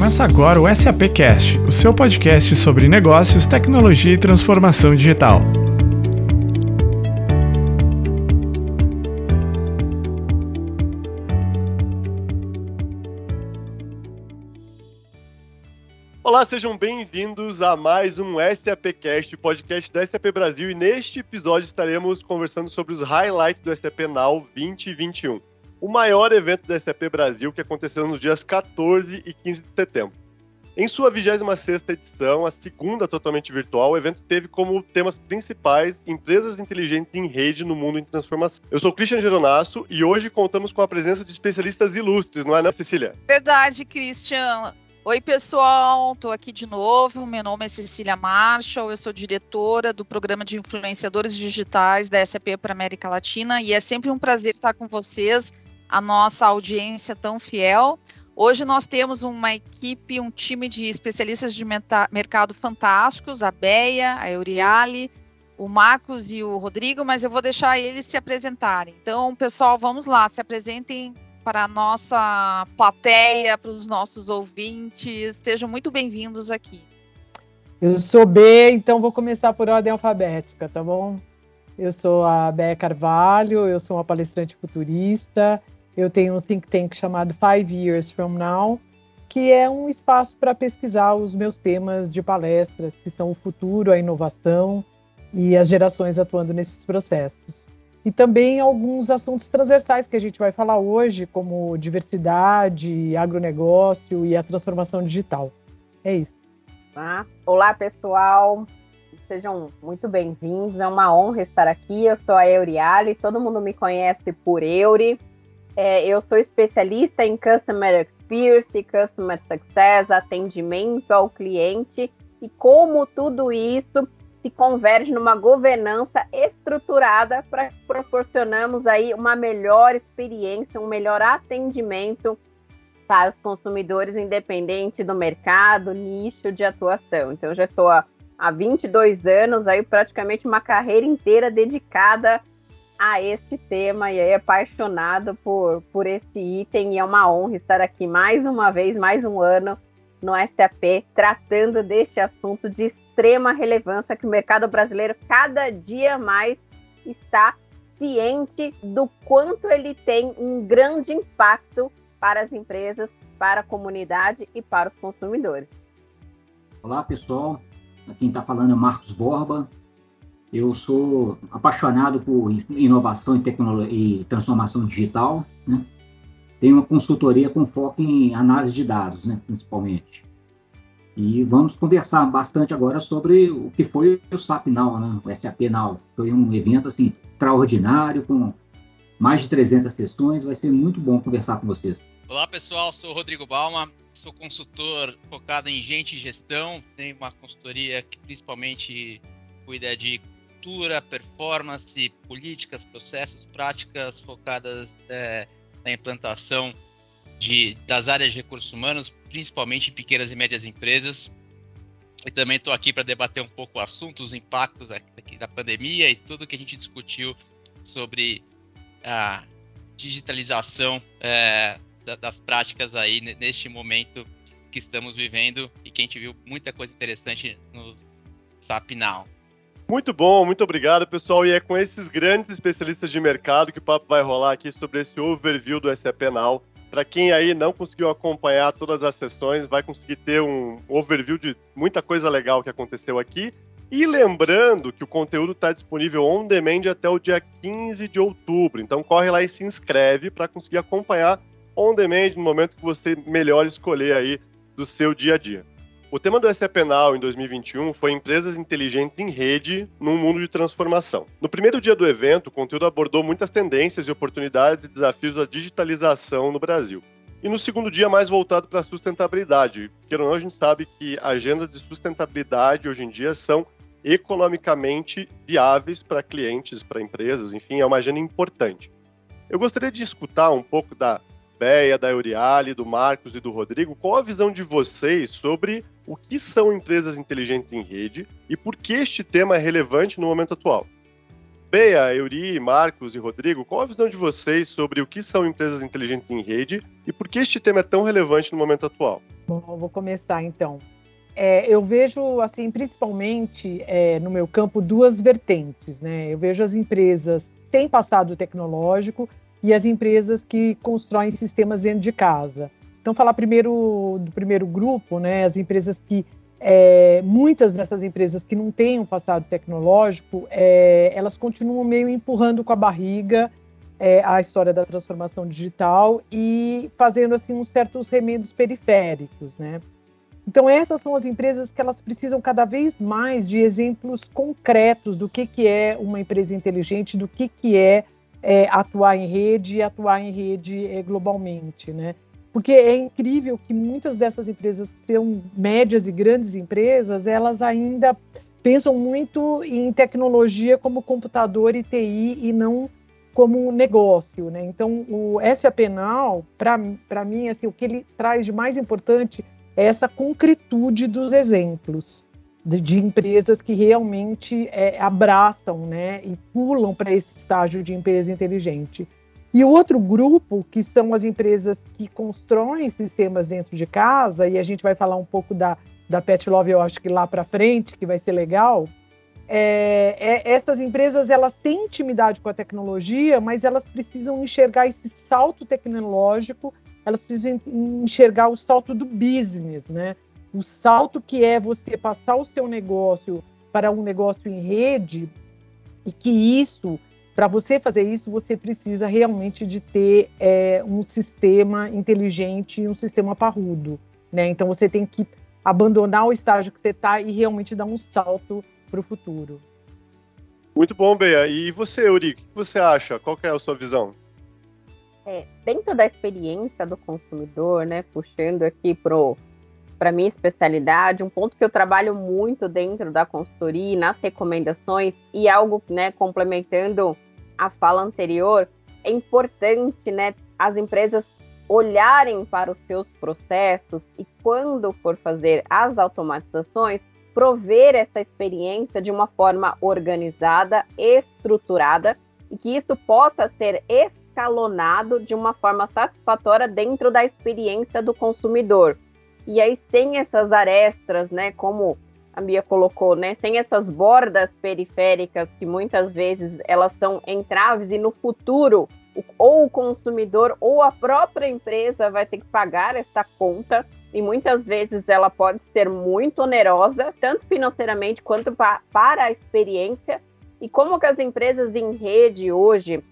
Começa agora o SAP Cast, o seu podcast sobre negócios, tecnologia e transformação digital. Olá, sejam bem-vindos a mais um SAPcast, podcast da SAP Brasil, e neste episódio estaremos conversando sobre os highlights do SAP Now 2021 o maior evento da SAP Brasil que aconteceu nos dias 14 e 15 de setembro. Em sua 26ª edição, a segunda totalmente virtual, o evento teve como temas principais empresas inteligentes em rede no mundo em transformação. Eu sou Christian Geronasso e hoje contamos com a presença de especialistas ilustres, não é, né, Cecília? Verdade, Christian. Oi, pessoal, estou aqui de novo. Meu nome é Cecília Marshall, eu sou diretora do programa de influenciadores digitais da SAP para América Latina e é sempre um prazer estar com vocês a nossa audiência tão fiel. Hoje nós temos uma equipe, um time de especialistas de mercado fantásticos, a Beia, a Euriale, o Marcos e o Rodrigo, mas eu vou deixar eles se apresentarem. Então, pessoal, vamos lá, se apresentem para a nossa plateia, para os nossos ouvintes. Sejam muito bem-vindos aqui. Eu sou B, então vou começar por ordem alfabética, tá bom? Eu sou a Béia Carvalho, eu sou uma palestrante futurista, eu tenho um think tank chamado Five Years From Now, que é um espaço para pesquisar os meus temas de palestras, que são o futuro, a inovação e as gerações atuando nesses processos. E também alguns assuntos transversais que a gente vai falar hoje, como diversidade, agronegócio e a transformação digital. É isso. Ah, olá, pessoal. Sejam muito bem-vindos. É uma honra estar aqui. Eu sou a Euriale, todo mundo me conhece por Euri. É, eu sou especialista em Customer Experience, Customer Success, atendimento ao cliente e como tudo isso se converge numa governança estruturada para proporcionamos aí uma melhor experiência, um melhor atendimento para os consumidores, independente do mercado, nicho de atuação. Então, já estou há, há 22 anos, aí praticamente uma carreira inteira dedicada a este tema e aí apaixonado por, por este item e é uma honra estar aqui mais uma vez, mais um ano no SAP, tratando deste assunto de extrema relevância que o mercado brasileiro cada dia mais está ciente do quanto ele tem um grande impacto para as empresas, para a comunidade e para os consumidores. Olá, pessoal. Quem está falando é Marcos Borba, eu sou apaixonado por inovação e, e transformação digital. Né? Tenho uma consultoria com foco em análise de dados, né, principalmente. E vamos conversar bastante agora sobre o que foi o SAP Now, né, o SAP Now. Foi um evento assim, extraordinário, com mais de 300 sessões. Vai ser muito bom conversar com vocês. Olá, pessoal. Sou Rodrigo Balma. Sou consultor focado em gente e gestão. Tenho uma consultoria que principalmente cuida de cultura, performance, políticas, processos, práticas focadas é, na implantação de, das áreas de recursos humanos, principalmente em pequenas e médias empresas. E também estou aqui para debater um pouco o assunto, os impactos aqui da pandemia e tudo que a gente discutiu sobre a digitalização é, das práticas aí neste momento que estamos vivendo e que a gente viu muita coisa interessante no SAP Now. Muito bom, muito obrigado, pessoal. E é com esses grandes especialistas de mercado que o papo vai rolar aqui sobre esse overview do SAP Now. Para quem aí não conseguiu acompanhar todas as sessões, vai conseguir ter um overview de muita coisa legal que aconteceu aqui. E lembrando que o conteúdo está disponível on demand até o dia 15 de outubro. Então corre lá e se inscreve para conseguir acompanhar on demand no momento que você melhor escolher aí do seu dia a dia. O tema do SAP Now em 2021 foi empresas inteligentes em rede num mundo de transformação. No primeiro dia do evento, o conteúdo abordou muitas tendências e oportunidades e desafios da digitalização no Brasil. E no segundo dia, mais voltado para a sustentabilidade. Queira ou não, a gente sabe que agendas de sustentabilidade hoje em dia são economicamente viáveis para clientes, para empresas, enfim, é uma agenda importante. Eu gostaria de escutar um pouco da Beia, da Euriale, do Marcos e do Rodrigo, qual a visão de vocês sobre o que são empresas inteligentes em rede e por que este tema é relevante no momento atual? Beia, Euri, Marcos e Rodrigo, qual a visão de vocês sobre o que são empresas inteligentes em rede e por que este tema é tão relevante no momento atual? Bom, vou começar então. É, eu vejo, assim, principalmente é, no meu campo, duas vertentes, né? Eu vejo as empresas sem passado tecnológico e as empresas que constroem sistemas dentro de casa. Então, falar primeiro do primeiro grupo, né? As empresas que é, muitas dessas empresas que não têm um passado tecnológico, é, elas continuam meio empurrando com a barriga é, a história da transformação digital e fazendo assim uns certos remendos periféricos, né? Então essas são as empresas que elas precisam cada vez mais de exemplos concretos do que, que é uma empresa inteligente, do que, que é, é atuar em rede e atuar em rede é, globalmente, né? Porque é incrível que muitas dessas empresas que são médias e grandes empresas, elas ainda pensam muito em tecnologia como computador e TI e não como negócio, né? Então, o SAP Now, para mim, assim, o que ele traz de mais importante é essa concretude dos exemplos de, de empresas que realmente é, abraçam, né, e pulam para esse estágio de empresa inteligente. E o outro grupo, que são as empresas que constroem sistemas dentro de casa, e a gente vai falar um pouco da, da Pet Love, eu acho que lá para frente, que vai ser legal. É, é, essas empresas elas têm intimidade com a tecnologia, mas elas precisam enxergar esse salto tecnológico, elas precisam enxergar o salto do business, né? O salto que é você passar o seu negócio para um negócio em rede e que isso para você fazer isso, você precisa realmente de ter é, um sistema inteligente e um sistema parrudo. Né? Então você tem que abandonar o estágio que você está e realmente dar um salto para o futuro. Muito bom, Bea. E você, Uri, o que você acha? Qual é a sua visão? É, dentro da experiência do consumidor, né, puxando aqui para minha especialidade, um ponto que eu trabalho muito dentro da consultoria, nas recomendações e algo, né, complementando a fala anterior, é importante, né, as empresas olharem para os seus processos e quando for fazer as automatizações, prover essa experiência de uma forma organizada, estruturada e que isso possa ser escalonado de uma forma satisfatória dentro da experiência do consumidor. E aí sem essas arestas, né, como a Bia colocou, né? Sem essas bordas periféricas que muitas vezes elas são entraves e no futuro ou o consumidor ou a própria empresa vai ter que pagar esta conta e muitas vezes ela pode ser muito onerosa, tanto financeiramente quanto pa para a experiência. E como que as empresas em rede hoje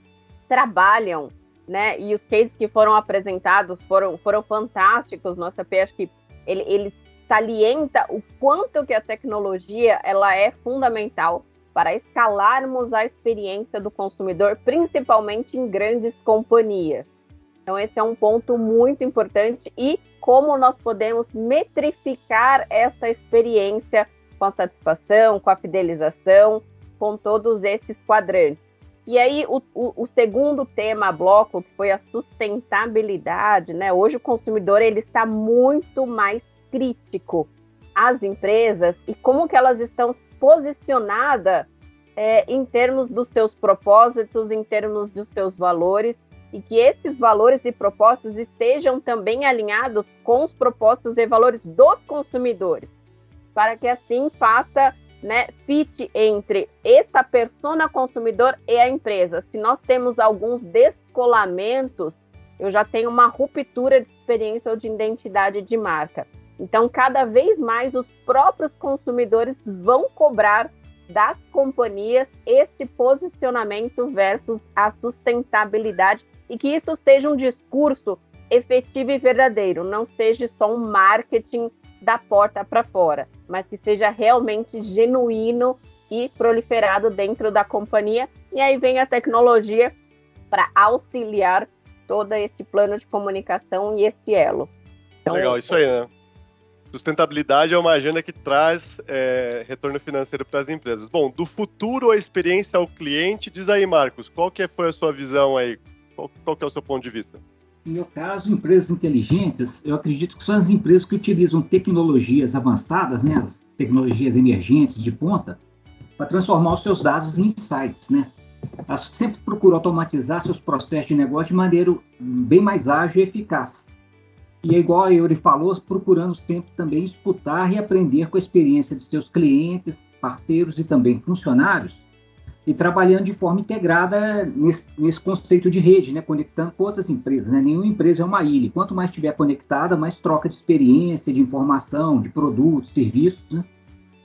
trabalham, né? E os cases que foram apresentados foram, foram fantásticos. Nossa, acho que ele, eles salienta o quanto que a tecnologia ela é fundamental para escalarmos a experiência do consumidor, principalmente em grandes companhias. Então esse é um ponto muito importante e como nós podemos metrificar esta experiência com a satisfação, com a fidelização, com todos esses quadrantes. E aí o, o, o, segundo tema bloco, que foi a sustentabilidade, né? Hoje o consumidor ele está muito mais crítico às empresas e como que elas estão posicionadas é, em termos dos seus propósitos, em termos dos seus valores, e que esses valores e propósitos estejam também alinhados com os propósitos e valores dos consumidores, para que assim faça né, fit entre esta persona consumidor e a empresa. Se nós temos alguns descolamentos, eu já tenho uma ruptura de experiência ou de identidade de marca. Então, cada vez mais os próprios consumidores vão cobrar das companhias este posicionamento versus a sustentabilidade e que isso seja um discurso efetivo e verdadeiro, não seja só um marketing da porta para fora, mas que seja realmente genuíno e proliferado dentro da companhia. E aí vem a tecnologia para auxiliar todo este plano de comunicação e este elo. Então, Legal, isso aí, né? Sustentabilidade é uma agenda que traz é, retorno financeiro para as empresas. Bom, do futuro à experiência ao cliente, diz aí, Marcos, qual que foi a sua visão aí? Qual, qual que é o seu ponto de vista? No meu caso, empresas inteligentes, eu acredito que são as empresas que utilizam tecnologias avançadas, né, as tecnologias emergentes de ponta, para transformar os seus dados em insights, né? Elas sempre procuram automatizar seus processos de negócio de maneira bem mais ágil e eficaz. E é igual a Yuri falou, procurando sempre também escutar e aprender com a experiência de seus clientes, parceiros e também funcionários, e trabalhando de forma integrada nesse, nesse conceito de rede, né, conectando com outras empresas. Né? Nenhuma empresa é uma ilha. Quanto mais estiver conectada, mais troca de experiência, de informação, de produtos, serviços. Né?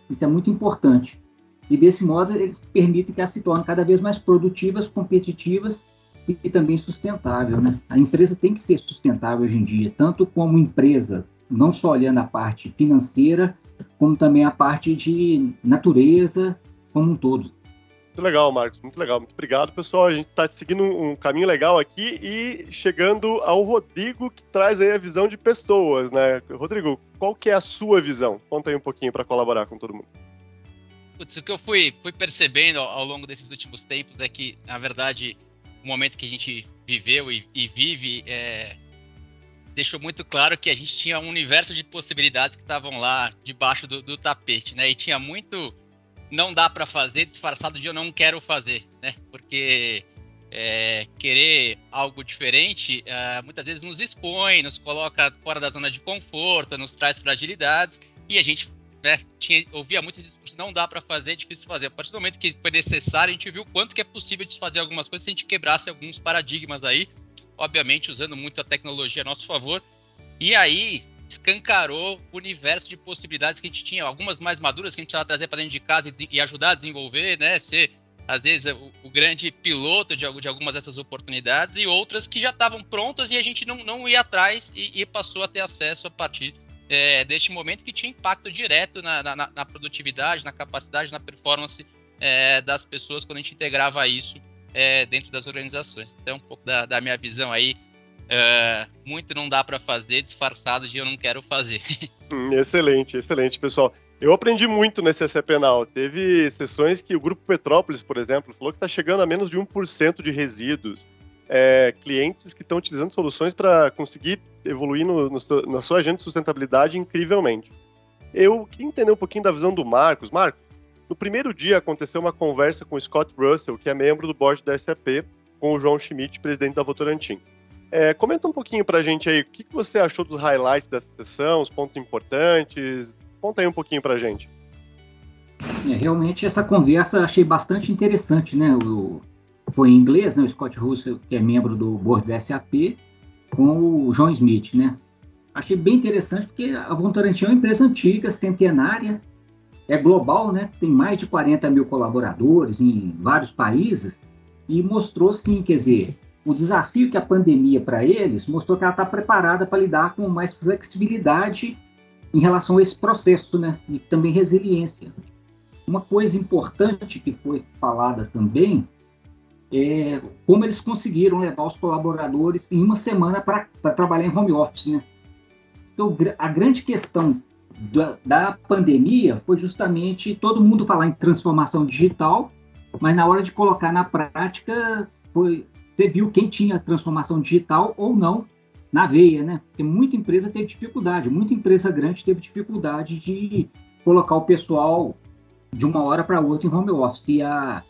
Isso é muito importante. E desse modo, eles permitem que elas se tornem cada vez mais produtivas, competitivas e, e também sustentável. Né? A empresa tem que ser sustentável hoje em dia, tanto como empresa, não só olhando a parte financeira, como também a parte de natureza como um todo. Muito legal, Marcos, muito legal. Muito obrigado, pessoal. A gente está seguindo um caminho legal aqui e chegando ao Rodrigo, que traz aí a visão de pessoas, né? Rodrigo, qual que é a sua visão? Conta aí um pouquinho para colaborar com todo mundo. Putz, o que eu fui, fui percebendo ao, ao, longo desses últimos tempos é que, na verdade, o momento que a gente viveu e, e vive é, deixou muito claro que a gente tinha um universo de possibilidades que estavam lá debaixo do, do tapete, né? E tinha muito não dá para fazer disfarçado de eu não quero fazer, né? Porque é, querer algo diferente é, muitas vezes nos expõe, nos coloca fora da zona de conforto, nos traz fragilidades e a gente né, tinha, ouvia muitos discursos, não dá para fazer, é difícil fazer. A partir do momento que foi necessário, a gente viu quanto que é possível desfazer algumas coisas se a gente quebrasse alguns paradigmas aí, obviamente usando muito a tecnologia a nosso favor. E aí escancarou o universo de possibilidades que a gente tinha, algumas mais maduras que a gente ia trazer para dentro de casa e, e, ajudar a desenvolver, né? Ser, às vezes, o, o grande piloto de, de, algumas dessas oportunidades, e outras que já estavam prontas e a gente não, não ia atrás e, e passou a ter acesso a partir é, deste momento que tinha impacto direto na, na, na produtividade, na capacidade, na performance é, das pessoas quando a gente integrava isso é, dentro das organizações. Então, um pouco da, da minha visão aí Uh, muito não dá para fazer disfarçado de eu não quero fazer. Hum, excelente, excelente, pessoal. Eu aprendi muito nesse SC Penal. Teve sessões que o Grupo Petrópolis, por exemplo, falou que está chegando a menos de 1% de resíduos. É, clientes que estão utilizando soluções para conseguir evoluir no, no, na sua agenda de sustentabilidade incrivelmente. Eu queria entender um pouquinho da visão do Marcos. Marcos, no primeiro dia aconteceu uma conversa com o Scott Russell, que é membro do board da SAP, com o João Schmidt, presidente da Votorantim. É, comenta um pouquinho pra gente aí, o que, que você achou dos highlights dessa sessão, os pontos importantes? Conta aí um pouquinho pra gente. É, realmente essa conversa achei bastante interessante, né? O, foi em inglês, né? O Scott Russell, que é membro do board da SAP, com o John Smith, né? Achei bem interessante porque a Votorantim é uma empresa antiga, centenária, é global, né? Tem mais de 40 mil colaboradores em vários países e mostrou sim, quer dizer, o desafio que a pandemia para eles mostrou que ela está preparada para lidar com mais flexibilidade em relação a esse processo, né? E também resiliência. Uma coisa importante que foi falada também é como eles conseguiram levar os colaboradores em uma semana para trabalhar em home office, né? Então, a grande questão da, da pandemia foi justamente todo mundo falar em transformação digital, mas na hora de colocar na prática foi você viu quem tinha transformação digital ou não na veia, né? Porque muita empresa teve dificuldade, muita empresa grande teve dificuldade de colocar o pessoal de uma hora para outra em home office. E a,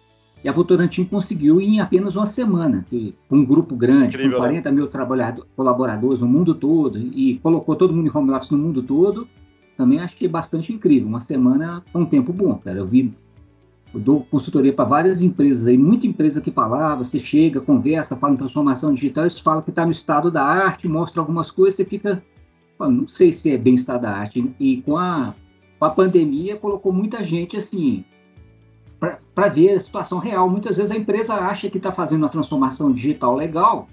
e a Votorantim conseguiu em apenas uma semana, com um grupo grande, Incrível, com 40 né? mil colaboradores no mundo todo, e colocou todo mundo em home office no mundo todo, também achei bastante incrível. Uma semana é um tempo bom, cara. Eu vi eu dou consultoria para várias empresas aí, muita empresa que falava, você chega, conversa, fala em transformação digital, você fala que está no estado da arte, mostra algumas coisas, você fica, não sei se é bem estado da arte. E com a, com a pandemia colocou muita gente assim para ver a situação real. Muitas vezes a empresa acha que está fazendo uma transformação digital legal,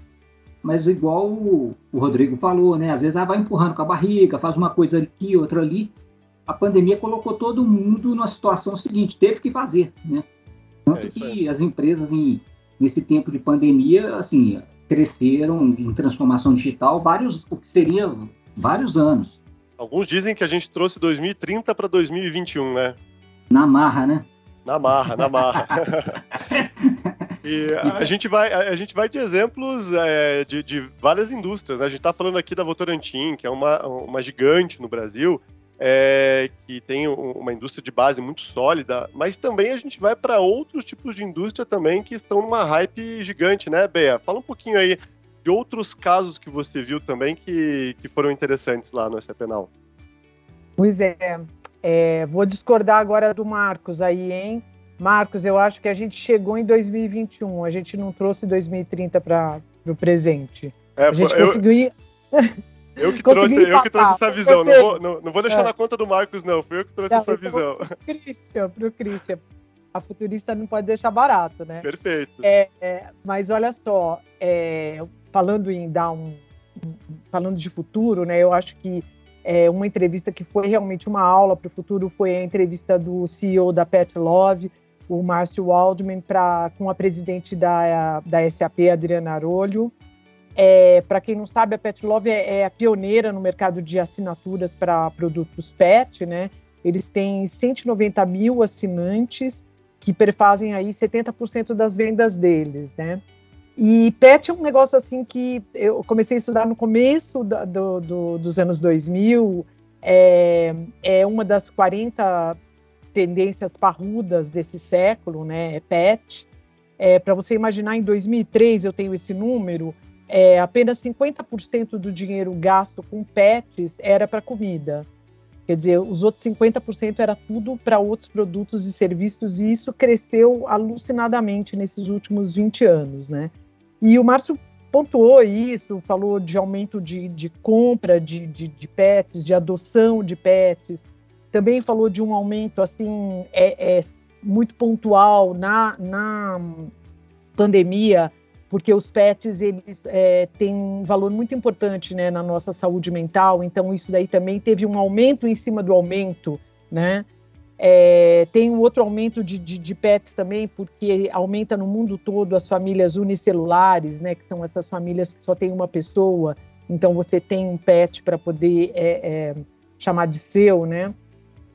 mas igual o, o, Rodrigo falou, né? Às vezes ela vai empurrando com a barriga, faz uma coisa aqui, outra ali, a pandemia colocou todo mundo numa situação seguinte, teve que fazer, né? Tanto é que as empresas em, nesse tempo de pandemia, assim, cresceram em transformação digital vários, o que seria vários anos. Alguns dizem que a gente trouxe 2030 para 2021, né? Na marra, né? Na marra, na marra. e a gente vai, a gente vai de exemplos é, de, de, várias indústrias. Né? A gente está falando aqui da Votorantim, que é uma, uma gigante no Brasil, é, que tem uma indústria de base muito sólida, mas também a gente vai para outros tipos de indústria também que estão numa hype gigante, né, Bea? Fala um pouquinho aí de outros casos que você viu também que, que foram interessantes lá no SAPenal. Pois é, é, vou discordar agora do Marcos aí, hein? Marcos, eu acho que a gente chegou em 2021, a gente não trouxe 2030 para o presente. É, a gente eu, conseguiu ir. Eu que, trouxe, eu que trouxe essa visão. Não vou, não, não vou deixar é. na conta do Marcos, não. Fui eu que trouxe não, essa visão. Pro Christian, pro Christian. A futurista não pode deixar barato, né? Perfeito. É, é, mas olha só, é, falando em dar um, falando de futuro, né? Eu acho que é, uma entrevista que foi realmente uma aula para o futuro foi a entrevista do CEO da Pet Love, o Márcio Waldman, pra, com a presidente da, da SAP, Adriana Arolho. É, para quem não sabe, a Pet Love é, é, a pioneira no mercado de assinaturas para produtos pet, né? Eles têm 190 mil assinantes que perfazem aí 70% das vendas deles, né? E pet é um negócio assim que eu comecei a estudar no começo do, do, dos anos 2000, é, é, uma das 40 tendências parrudas desse século, né? É pet. É, Para você imaginar, em 2003 eu tenho esse número, é, apenas 50% do dinheiro gasto com pets era para comida. Quer dizer, os outros 50% era tudo para outros produtos e serviços, e isso cresceu alucinadamente nesses últimos 20 anos, né? E o Márcio pontuou isso, falou de aumento de, de compra de, de, de, pets, de adoção de pets, também falou de um aumento assim é, é muito pontual na, na pandemia porque os pets eles é, têm um valor muito importante né, na nossa saúde mental, então isso daí também teve um aumento em cima do aumento, né? É, tem um outro aumento de, de, de, pets também, porque aumenta no mundo todo as famílias unicelulares, né? Que são essas famílias que só tem uma pessoa, então você tem um pet para poder é, é, chamar de seu, né?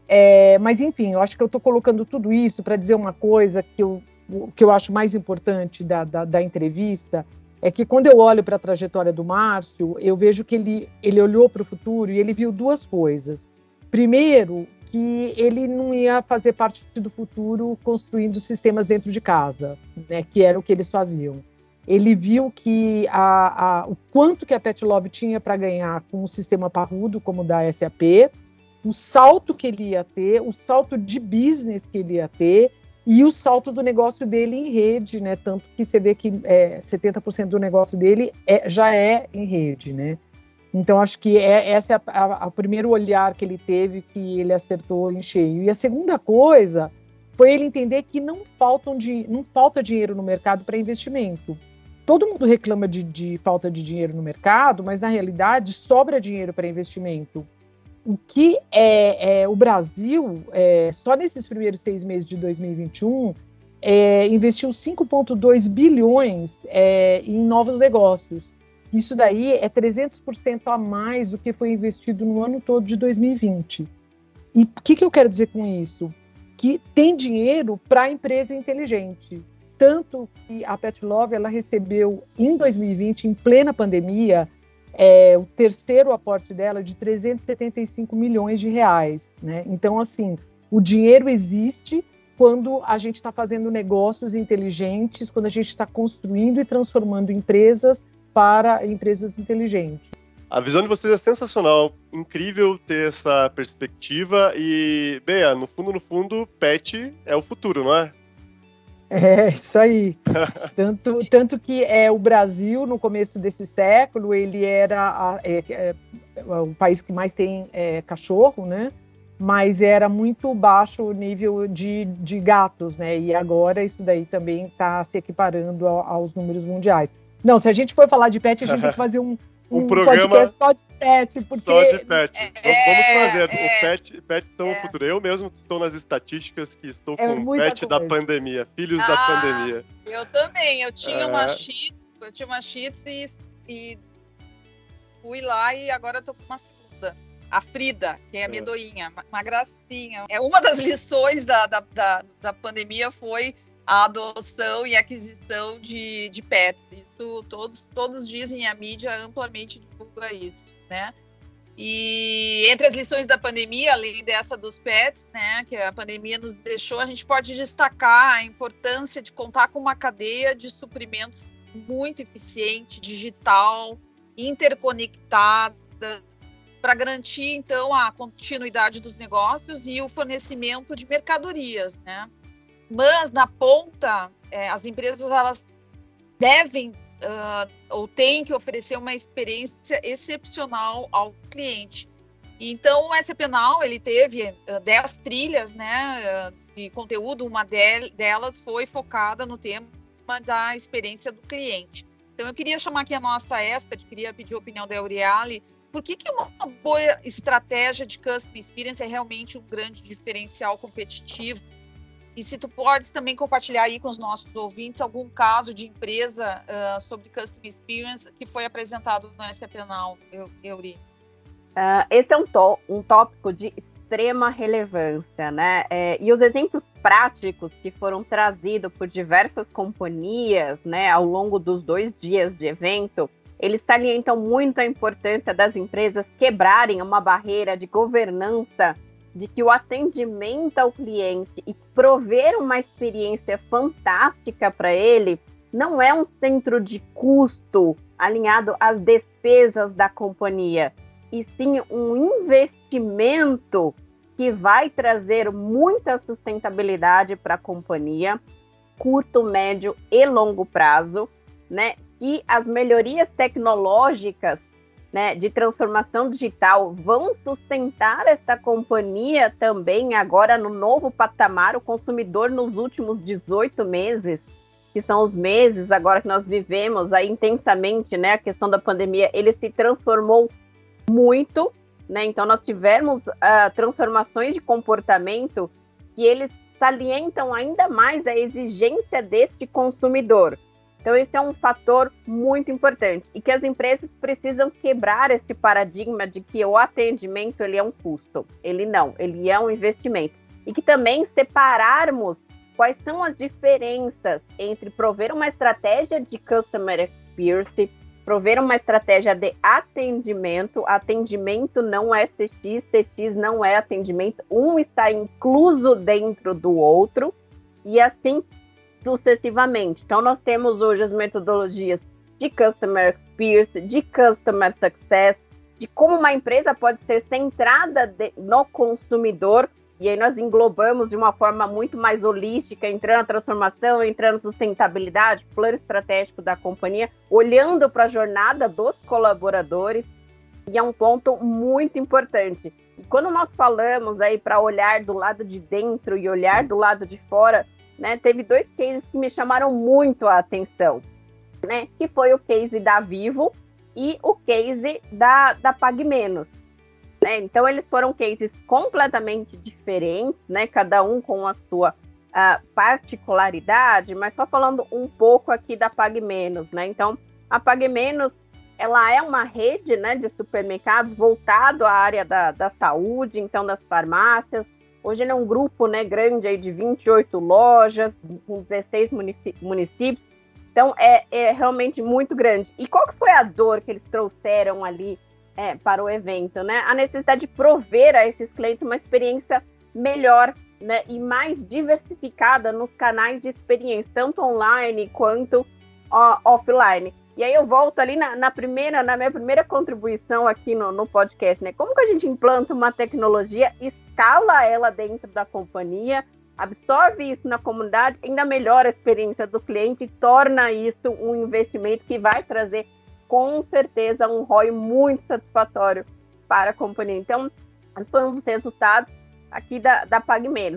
É, mas enfim, eu acho que eu estou colocando tudo isso para dizer uma coisa que eu o que eu acho mais importante da, da, da entrevista é que quando eu olho para a trajetória do Márcio, eu vejo que ele, ele olhou para o futuro e ele viu duas coisas. Primeiro, que ele não ia fazer parte do futuro construindo sistemas dentro de casa, né, que era o que eles faziam. Ele viu que a, a, o quanto que a Pet Love tinha para ganhar com um sistema parrudo como o da SAP, o salto que ele ia ter, o salto de business que ele ia ter e o salto do negócio dele em rede, né? Tanto que você vê que é, 70% do negócio dele é, já é em rede, né? Então acho que é, essa é o primeiro olhar que ele teve que ele acertou em cheio. E a segunda coisa foi ele entender que não, faltam de, não falta dinheiro no mercado para investimento. Todo mundo reclama de, de falta de dinheiro no mercado, mas na realidade sobra dinheiro para investimento o que é, é o Brasil, é, só nesses primeiros seis meses de 2021, é, investiu 5,2 bilhões é, em novos negócios. Isso daí é 300% a mais do que foi investido no ano todo de 2020. E o que, que eu quero dizer com isso? Que tem dinheiro para empresa inteligente. Tanto que a Pet Love ela recebeu em 2020, em plena pandemia, é, o terceiro aporte dela de 375 milhões de reais. Né? Então, assim, o dinheiro existe quando a gente está fazendo negócios inteligentes, quando a gente está construindo e transformando empresas para empresas inteligentes. A visão de vocês é sensacional, incrível ter essa perspectiva e, Bea, no fundo, no fundo, pet é o futuro, não é? É, isso aí. tanto, tanto que é, o Brasil, no começo desse século, ele era a, é, é, o país que mais tem é, cachorro, né? Mas era muito baixo o nível de, de gatos, né? E agora isso daí também está se equiparando aos números mundiais. Não, se a gente for falar de pet, a gente tem que fazer um, um, um programa só de pet, porque... Só de pet. É, vamos fazer. É, o pet, pet são é. o futuro. Eu mesmo estou nas estatísticas que estou é com o pet coisa. da pandemia, filhos ah, da pandemia. Eu também. Eu tinha uma Shih eu tinha uma Shih e, e fui lá e agora estou com uma segunda. A Frida, que é a medoinha, uma gracinha. É uma das lições da, da, da, da pandemia foi a adoção e aquisição de, de pets. Isso todos, todos dizem, a mídia amplamente divulga isso, né? E entre as lições da pandemia, além dessa dos pets, né, que a pandemia nos deixou, a gente pode destacar a importância de contar com uma cadeia de suprimentos muito eficiente, digital, interconectada, para garantir então a continuidade dos negócios e o fornecimento de mercadorias, né? Mas na ponta, é, as empresas elas devem uh, ou têm que oferecer uma experiência excepcional ao cliente. Então o SP Now, ele teve uh, 10 trilhas, né, uh, de conteúdo, uma delas foi focada no tema da experiência do cliente. Então eu queria chamar aqui a nossa expert, queria pedir a opinião da Euriale por que, que uma boa estratégia de Customer Experience é realmente um grande diferencial competitivo? E se tu podes também compartilhar aí com os nossos ouvintes algum caso de empresa uh, sobre Customer Experience que foi apresentado no SAP Now, Euri? Uh, esse é um, um tópico de extrema relevância, né? É, e os exemplos práticos que foram trazidos por diversas companhias, né, ao longo dos dois dias de evento, eles salientam muito a importância das empresas quebrarem uma barreira de governança de que o atendimento ao cliente e prover uma experiência fantástica para ele não é um centro de custo alinhado às despesas da companhia, e sim um investimento que vai trazer muita sustentabilidade para a companhia, curto, médio e longo prazo, né? que as melhorias tecnológicas né, de transformação digital vão sustentar esta companhia também agora no novo patamar. O consumidor nos últimos 18 meses, que são os meses agora que nós vivemos aí intensamente, né, a questão da pandemia, ele se transformou muito, né? Então nós tivemos uh, transformações de comportamento que eles salientam ainda mais a exigência deste consumidor. Então, esse é um fator muito importante e que as empresas precisam quebrar esse paradigma de que o atendimento ele é um custo. Ele não, ele é um investimento. E que também separarmos quais são as diferenças entre prover uma estratégia de customer experience, prover uma estratégia de atendimento. Atendimento não é CX, CX não é atendimento. Um está incluso dentro do outro. E assim sucessivamente. Então, nós temos hoje as metodologias de Customer Experience, de Customer Success, de como uma empresa pode ser centrada de, no consumidor, e aí nós englobamos de uma forma muito mais holística, entrando na transformação, entrando na sustentabilidade, plano estratégico da companhia, olhando para a jornada dos colaboradores, e é um ponto muito importante. E quando nós falamos aí para olhar do lado de dentro e olhar do lado de fora, né, teve dois cases que me chamaram muito a atenção, né, que foi o case da Vivo e o case da, da Pag Menos. Né? Então, eles foram cases completamente diferentes, né, cada um com a sua uh, particularidade, mas só falando um pouco aqui da Pag Menos. Né? Então, a Pag Menos ela é uma rede né, de supermercados voltado à área da, da saúde, então das farmácias, Hoje ele é um grupo né, grande aí de 28 lojas, com 16 municípios. Então é, é, realmente muito grande. E qual que foi a dor que eles trouxeram ali é, para o evento? Né? A necessidade de prover a esses clientes uma experiência melhor né, e mais diversificada nos canais de experiência, tanto online quanto ó, offline. E aí eu volto ali na, na, primeira, na minha primeira contribuição aqui no, no podcast, né? Como que a gente implanta uma tecnologia escala ela dentro da companhia, absorve isso na comunidade, ainda melhora a experiência do cliente e torna isso um investimento que vai trazer com certeza um ROI muito satisfatório para a companhia. Então, esses foram os resultados aqui da, da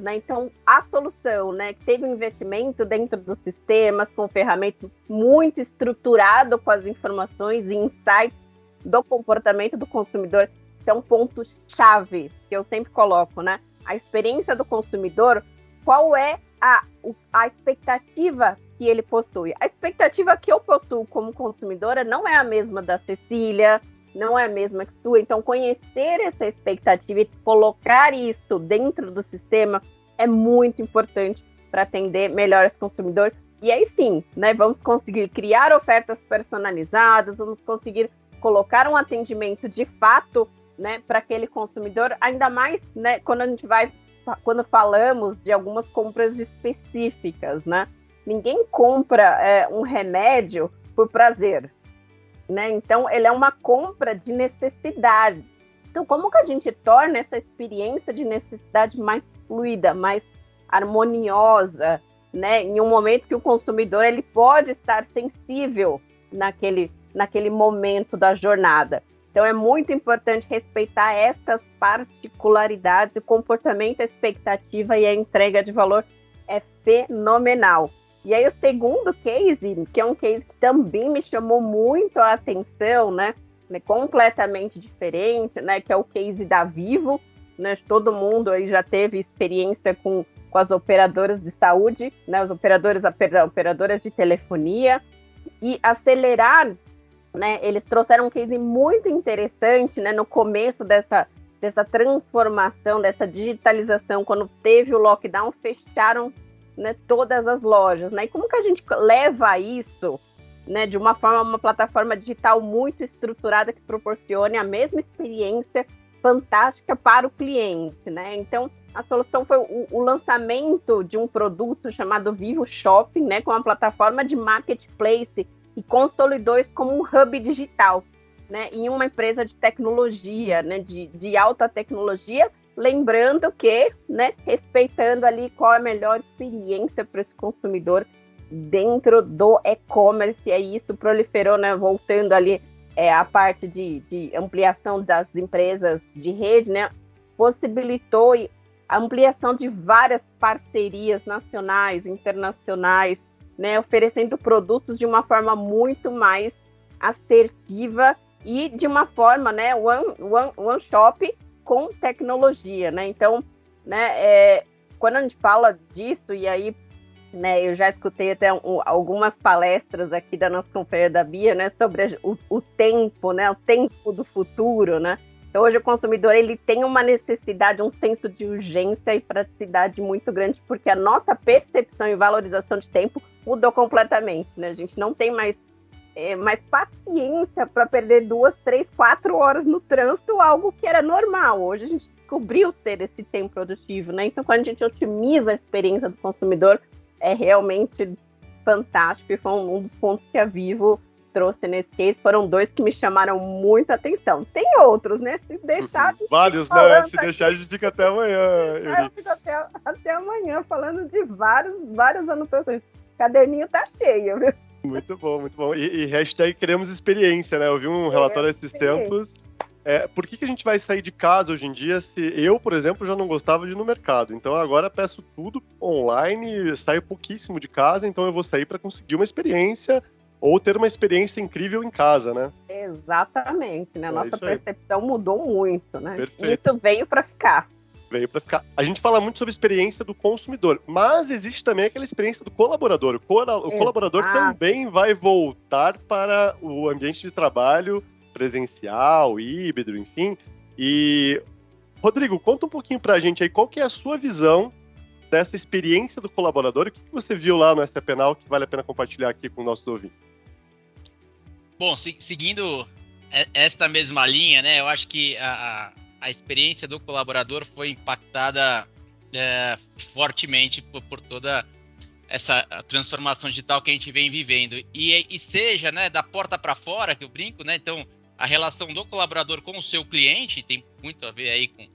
né? Então, a solução, né, que teve um investimento dentro dos sistemas, com ferramentas muito estruturado com as informações e insights do comportamento do consumidor, é um ponto chave que eu sempre coloco, né? A experiência do consumidor, qual é a, a expectativa que ele possui? A expectativa que eu possuo como consumidora não é a mesma da Cecília, não é a mesma que sua. Então, conhecer essa expectativa e colocar isso dentro do sistema é muito importante para atender melhor esse consumidor. E aí sim, né, vamos conseguir criar ofertas personalizadas, vamos conseguir colocar um atendimento de fato né, para aquele consumidor, ainda mais né, quando a gente vai, quando falamos de algumas compras específicas, né? Ninguém compra é, um remédio por prazer, né? Então ele é uma compra de necessidade. Então como que a gente torna essa experiência de necessidade mais fluida, mais harmoniosa, né? Em um momento que o consumidor ele pode estar sensível naquele naquele momento da jornada. Então é muito importante respeitar estas particularidades, o comportamento, a expectativa e a entrega de valor é fenomenal. E aí o segundo case, que é um case que também me chamou muito a atenção, né? né completamente diferente, né? Que é o case da Vivo, né? Todo mundo aí já teve experiência com, com as operadoras de saúde, né? Os operadores, operadoras de telefonia e acelerar né, eles trouxeram um case muito interessante né, no começo dessa, dessa transformação, dessa digitalização, quando teve o lockdown, fecharam né, todas as lojas. Né? E como que a gente leva isso né, de uma forma, uma plataforma digital muito estruturada que proporcione a mesma experiência fantástica para o cliente, né? Então, a solução foi o, o, lançamento de um produto chamado Vivo Shopping, né, com uma plataforma de marketplace e consolidou isso como um hub digital, né, em uma empresa de tecnologia, né, de, de alta tecnologia, lembrando que, né, respeitando ali qual é a melhor experiência para esse consumidor dentro do e-commerce, e aí isso proliferou, né, voltando ali é, a parte de, de ampliação das empresas de rede, né, possibilitou a ampliação de várias parcerias nacionais, internacionais, né, oferecendo produtos de uma forma muito mais assertiva e de uma forma, né, one, one, one shop com tecnologia, né? Então, né, é, quando a gente fala disso, e aí, né, eu já escutei até um, algumas palestras aqui da nossa companheira da Bia, né, sobre o, o tempo, né, o tempo do futuro, né? Então, hoje o consumidor ele tem uma necessidade, um senso de urgência e praticidade muito grande, porque a nossa percepção e valorização de tempo mudou completamente, né? A gente não tem mais, é, mais paciência para perder duas, três, quatro horas no trânsito, algo que era normal. Hoje a gente descobriu ter esse tempo produtivo, né? Então, quando a gente otimiza a experiência do consumidor, é realmente fantástico e foi um dos pontos que a Vivo trouxe nesse case foram dois que me chamaram muita atenção. Tem outros, né? Se deixar. De vários, né? Se deixar, a gente fica até amanhã. Deixar, eu fico até, até amanhã falando de vários, várias anotações. Caderninho tá cheio, viu? Muito bom, muito bom. E, e hashtag queremos experiência, né? Eu vi um relatório esses tempos. É, por que, que a gente vai sair de casa hoje em dia se eu, por exemplo, já não gostava de ir no mercado? Então agora peço tudo online, saio pouquíssimo de casa, então eu vou sair para conseguir uma experiência ou ter uma experiência incrível em casa, né? Exatamente, né? É Nossa percepção mudou muito, né? Perfeito. Isso veio para ficar. Veio para ficar. A gente fala muito sobre experiência do consumidor, mas existe também aquela experiência do colaborador. O, o colaborador também vai voltar para o ambiente de trabalho presencial, híbrido, enfim. E Rodrigo, conta um pouquinho para a gente aí qual que é a sua visão dessa experiência do colaborador. O que, que você viu lá no SAP Penal que vale a pena compartilhar aqui com nossos ouvintes? Bom, se, seguindo esta mesma linha, né, eu acho que a, a experiência do colaborador foi impactada é, fortemente por, por, toda essa transformação digital que a gente vem vivendo. E, e seja né, da porta para fora, que eu brinco, né, então a relação do colaborador com o seu cliente tem muito a ver aí com,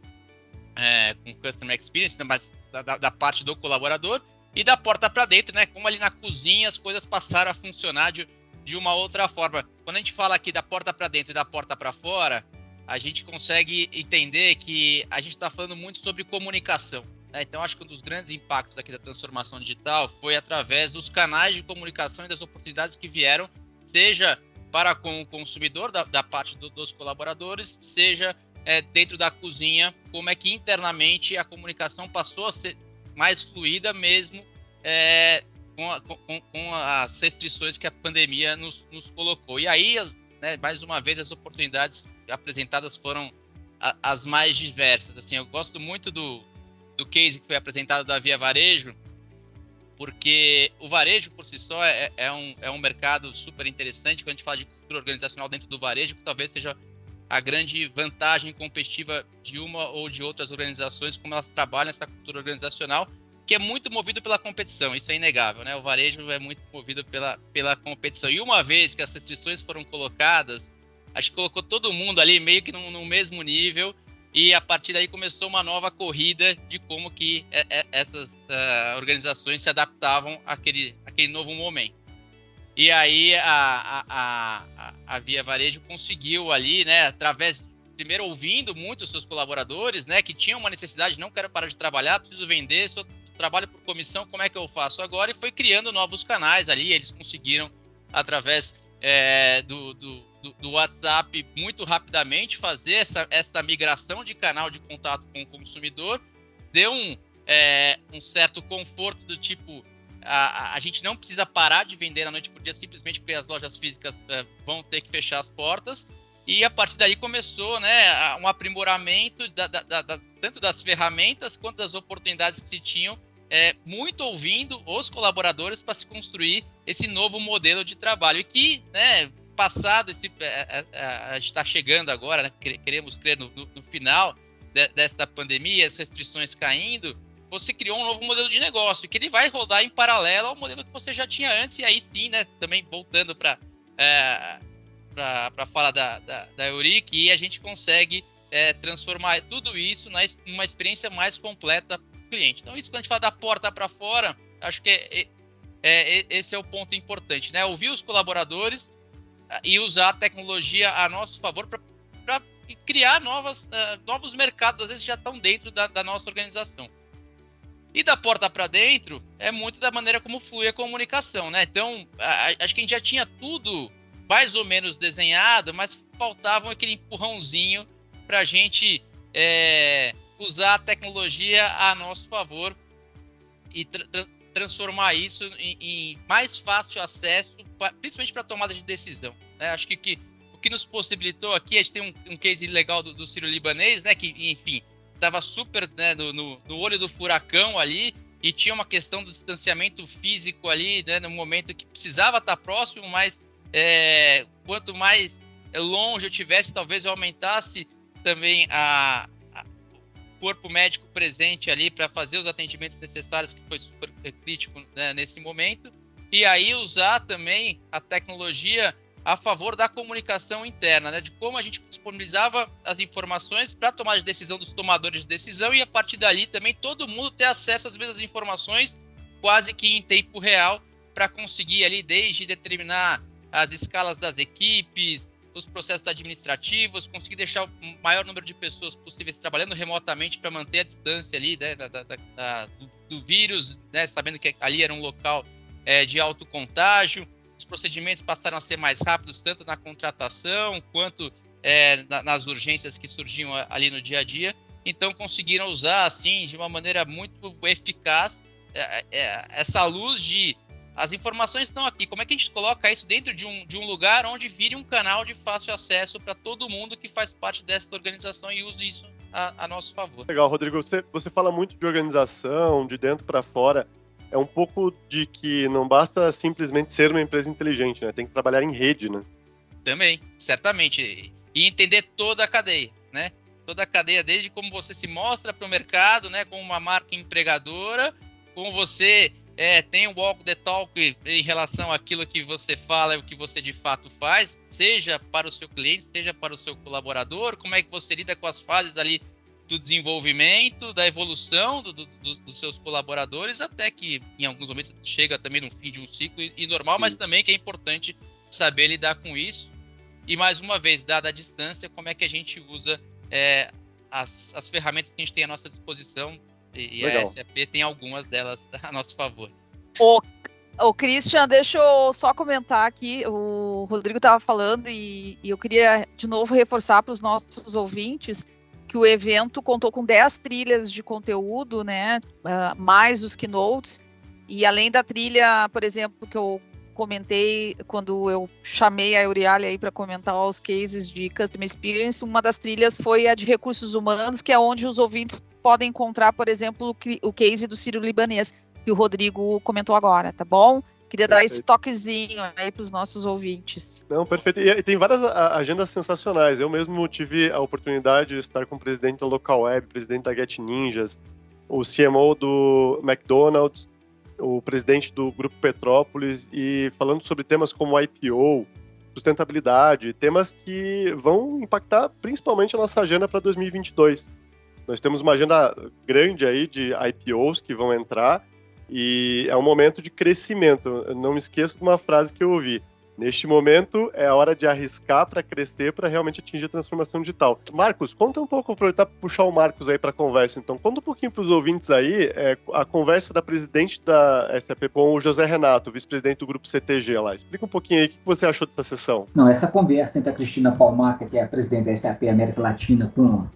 é, com Customer Experience, né, mas da, da, parte do colaborador, e da porta para dentro, né, como ali na cozinha as coisas passaram a funcionar de, de uma outra forma. Quando a gente fala aqui da porta para dentro e da porta para fora, a gente consegue entender que a gente está falando muito sobre comunicação. Né? Então, acho que um dos grandes impactos aqui da transformação digital foi através dos canais de comunicação e das oportunidades que vieram, seja para com o consumidor, da, da parte do, dos colaboradores, seja é, dentro da cozinha, como é que internamente a comunicação passou a ser mais fluida mesmo é, com, a, com, com, as restrições que a pandemia nos, nos colocou. E aí, né, mais uma vez, as oportunidades apresentadas foram a, as mais diversas. Assim, eu gosto muito do, do case que foi apresentado da Via Varejo, porque o varejo por si só é, é, um, é um mercado super interessante. Quando a gente fala de cultura organizacional dentro do varejo, que talvez seja a grande vantagem competitiva de uma ou de outras organizações, como elas trabalham essa cultura organizacional. que é muito movido pela competição, isso é inegável, né? O varejo é muito movido pela, pela competição. E uma vez que as restrições foram colocadas, acho que colocou todo mundo ali meio que no, no mesmo nível e a partir daí começou uma nova corrida de como que é, é, essas uh, organizações se adaptavam àquele, àquele novo momento. E aí a, a, a, a Via Varejo conseguiu ali, né, através primeiro ouvindo muito os seus colaboradores, né, que tinham uma necessidade, não quero parar de trabalhar, preciso vender, sou, trabalho por comissão, como é que eu faço agora? E foi criando novos canais ali, eles conseguiram através é, do, do, do, WhatsApp muito rapidamente fazer essa, essa migração de canal de contato com o consumidor, deu um, é, um certo conforto do tipo a, a, gente não precisa parar de vender à noite por dia simplesmente porque as lojas físicas é, vão ter que fechar as portas. E a partir daí começou né, um aprimoramento da, da, da, tanto das ferramentas quanto das oportunidades que se tinham, é, muito ouvindo os colaboradores para se construir esse novo modelo de trabalho. E que, né, passado esse. A, é, a, é, a gente está chegando agora, né, queremos crer no, no, no final de, desta pandemia, as restrições caindo, você criou um novo modelo de negócio, que ele vai rodar em paralelo ao modelo que você já tinha antes, e aí sim, né, também voltando para é, para falar da, da, da Euric, e a gente consegue é, transformar tudo isso numa experiência mais completa cliente. Então, isso quando a gente fala da porta para fora, acho que é, é, é, esse é o ponto importante, né? Ouvir os colaboradores ah, e usar a tecnologia a nosso favor para criar novas, uh, novos mercados, às vezes já estão dentro da, da nossa organização. E da porta para dentro é muito da maneira como flui a comunicação, né? Então, a, acho que a gente já tinha tudo mais ou menos desenhado, mas faltava aquele empurrãozinho para a gente é, usar a tecnologia a nosso favor e tra tra transformar isso em, em, mais fácil acesso, pra, principalmente para tomada de decisão. Né? Acho que, que, o que nos possibilitou aqui, a gente tem um, um case legal do, do Ciro Libanês, né, que, enfim, estava super né, no, no, olho do furacão ali e tinha uma questão do distanciamento físico ali, né, no momento que precisava estar próximo, mas é, quanto mais longe eu tivesse, talvez eu aumentasse também a corpo médico presente ali para fazer os atendimentos necessários, que foi super crítico né, nesse momento. E aí usar também a tecnologia a favor da comunicação interna, né, de como a gente disponibilizava as informações para tomar de decisão dos tomadores de decisão e a partir dali também todo mundo ter acesso às mesmas informações quase que em tempo real para conseguir ali desde determinar as escalas das equipes, os processos administrativos, conseguir deixar o maior número de pessoas possíveis trabalhando remotamente para manter a distância ali né, da, da, da, do, do, vírus, né, sabendo que ali era um local é, de alto contágio. Os procedimentos passaram a ser mais rápidos, tanto na contratação quanto é, na, nas urgências que surgiam ali no dia a dia. Então conseguiram usar assim de uma maneira muito eficaz é, é, essa luz de as informações estão aqui. Como é que a gente coloca isso dentro de um, de um lugar onde vire um canal de fácil acesso para todo mundo que faz parte dessa organização e use isso a, a nosso favor? Legal, Rodrigo. Você, você fala muito de organização, de dentro para fora. É um pouco de que não basta simplesmente ser uma empresa inteligente, né? Tem que trabalhar em rede, né? Também, certamente. E entender toda a cadeia, né? Toda a cadeia, desde como você se mostra para o mercado, né? Como uma marca empregadora, como você é, tem o walk the talk em relação àquilo que você fala e o que você de fato faz, seja para o seu cliente, seja para o seu colaborador, como é que você lida com as fases ali do desenvolvimento, da evolução do, do, do, dos seus colaboradores, até que em alguns momentos chega também no fim de um ciclo e, e normal, Sim. mas também que é importante saber lidar com isso. E mais uma vez, dada a distância, como é que a gente usa é, as, as ferramentas que a gente tem à nossa disposição e, a SAP tem algumas delas a nosso favor. O, o Christian, deixa eu só comentar aqui. O Rodrigo estava falando e, e, eu queria de novo reforçar para os nossos ouvintes que o evento contou com 10 trilhas de conteúdo, né? Uh, mais os keynotes. E além da trilha, por exemplo, que eu comentei quando eu chamei a Euriale aí para comentar os cases de Customer Experience, uma das trilhas foi a de recursos humanos, que é onde os ouvintes podem encontrar, por exemplo, o case do Ciro Libanês, que o Rodrigo comentou agora, tá bom? Queria dar esse toquezinho aí para os nossos ouvintes. Não, perfeito. E tem várias agendas sensacionais. Eu mesmo tive a oportunidade de estar com o presidente da Local Web, presidente da Get Ninjas, o CMO do McDonald's, o presidente do Grupo Petrópolis, e falando sobre temas como IPO, sustentabilidade, temas que vão impactar principalmente a nossa agenda para 2022. Nós temos uma agenda grande aí de IPOs que vão entrar e é um momento de crescimento. Eu não me esqueço de uma frase que eu ouvi. Neste momento é a hora de arriscar para crescer para realmente atingir a transformação digital. Marcos, conta um pouco, aproveitar puxar o Marcos aí para a conversa. Então, conta um pouquinho para os ouvintes aí é, a conversa da presidente da SAP com o José Renato, vice-presidente do grupo CTG lá. Explica um pouquinho aí o que você achou dessa sessão. Não, essa conversa entre a Cristina Palmaca, que é a presidente da SAP América Latina, com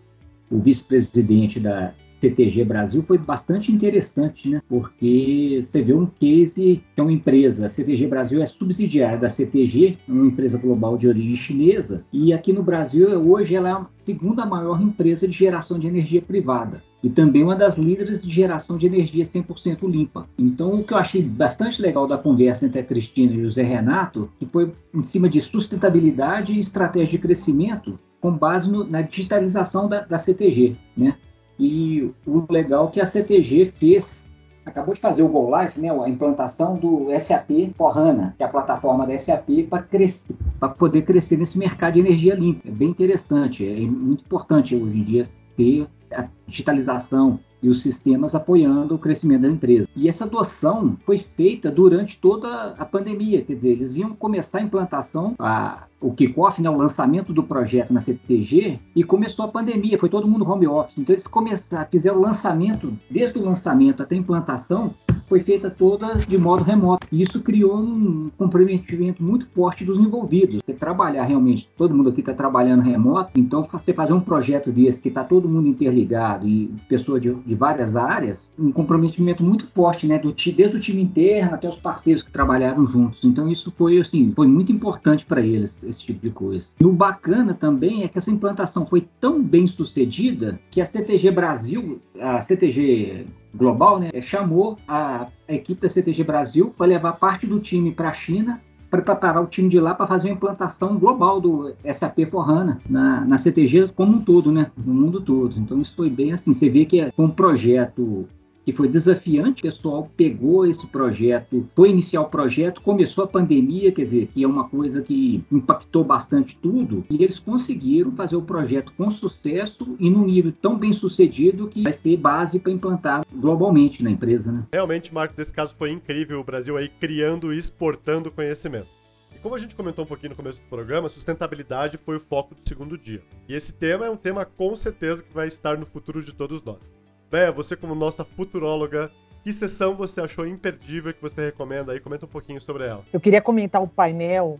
o vice-presidente da CTG Brasil foi bastante interessante, né? Porque você vê um case que é uma empresa, a CTG Brasil é subsidiária da CTG, uma empresa global de origem chinesa, e aqui no Brasil hoje ela é a segunda maior empresa de geração de energia privada e também uma das líderes de geração de energia 100% limpa. Então, o que eu achei bastante legal da conversa entre a Cristina e o Zé Renato, que foi em cima de sustentabilidade e estratégia de crescimento, com base no, na digitalização da, da CTG, né? E o legal é que a CTG fez, acabou de fazer o Go Live, né, a implantação do SAP Forrana, que é a plataforma da SAP para poder crescer nesse mercado de energia limpa. É bem interessante, é muito importante hoje em dia ter a digitalização e os sistemas apoiando o crescimento da empresa. E essa adoção foi feita durante toda a pandemia, quer dizer, eles iam começar a implantação, a, o kickoff, né, o lançamento do projeto na CTG, e começou a pandemia, foi todo mundo home office. Então eles começaram, fizeram o lançamento, desde o lançamento até a implantação, foi feita toda de modo remoto. E isso criou um comprometimento muito forte dos envolvidos. Porque trabalhar realmente, todo mundo aqui está trabalhando remoto, então você fazer um projeto desse que está todo mundo interligado e pessoas de, de, várias áreas, um comprometimento muito forte, né? Do, desde o time interno até os parceiros que trabalharam juntos. Então isso foi assim, foi muito importante para eles, esse tipo de coisa. E o bacana também é que essa implantação foi tão bem sucedida que a CTG Brasil, a CTG global, né, chamou a, equipe da CTG Brasil para levar parte do time para a China para preparar o time de lá para fazer uma implantação global do SAP Forrana na, na CTG como um todo, né? No mundo todo. Então isso foi bem assim. Você vê que é um projeto que foi desafiante. O pessoal pegou esse projeto, foi iniciar o projeto, começou a pandemia, quer dizer, que é uma coisa que impactou bastante tudo, e eles conseguiram fazer o projeto com sucesso e num nível tão bem sucedido que vai ser base para implantar globalmente na empresa. Né? Realmente, Marcos, esse caso foi incrível. O Brasil aí criando e exportando conhecimento. E como a gente comentou um pouquinho no começo do programa, sustentabilidade foi o foco do segundo dia. E esse tema é um tema com certeza que vai estar no futuro de todos nós. Béia, você como nossa futuróloga, que sessão você achou imperdível que você recomenda aí? Comenta um pouquinho sobre ela. Eu queria comentar o painel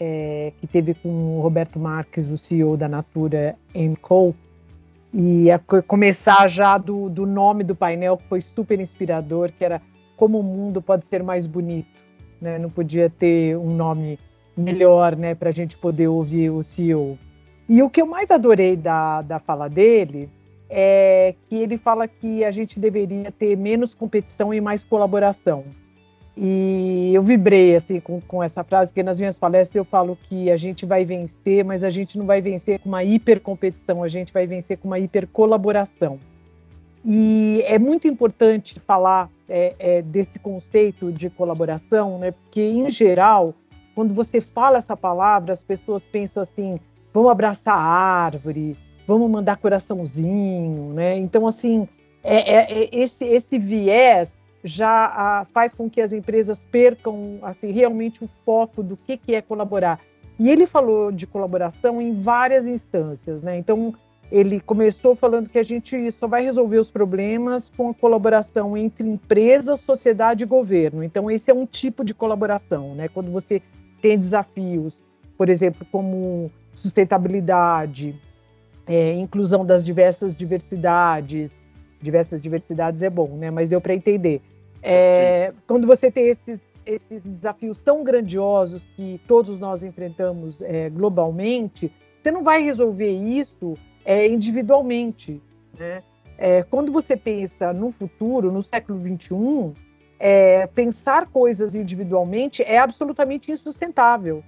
é, que teve com o Roberto Marques, o CEO da Natura Co. E começar já do, do nome do painel, que foi super inspirador, que era Como o Mundo Pode Ser Mais Bonito. Né? Não podia ter um nome melhor né, para a gente poder ouvir o CEO. E o que eu mais adorei da, da fala dele é que ele fala que a gente deveria ter menos competição e mais colaboração. E eu vibrei assim com, com essa frase, porque nas minhas palestras eu falo que a gente vai vencer, mas a gente não vai vencer com uma hipercompetição, a gente vai vencer com uma hipercolaboração. E é muito importante falar é, é, desse conceito de colaboração, né? Porque em geral, quando você fala essa palavra, as pessoas pensam assim: vamos abraçar a árvore, vamos mandar coraçãozinho, né? Então, assim, é, é, é esse, esse viés já a, faz com que as empresas percam assim, realmente o foco do que, que é colaborar. E ele falou de colaboração em várias instâncias, né? Então, ele começou falando que a gente só vai resolver os problemas com a colaboração entre empresa, sociedade e governo. Então, esse é um tipo de colaboração, né? Quando você tem desafios, por exemplo, como sustentabilidade, é, inclusão das diversas diversidades. Diversas diversidades é bom, né? Mas deu para entender. É, quando você tem esses, esses desafios tão grandiosos que todos nós enfrentamos é, globalmente, você não vai resolver isso é, individualmente. Né? É, quando você pensa no futuro, no século XXI, é, pensar coisas individualmente é absolutamente insustentável.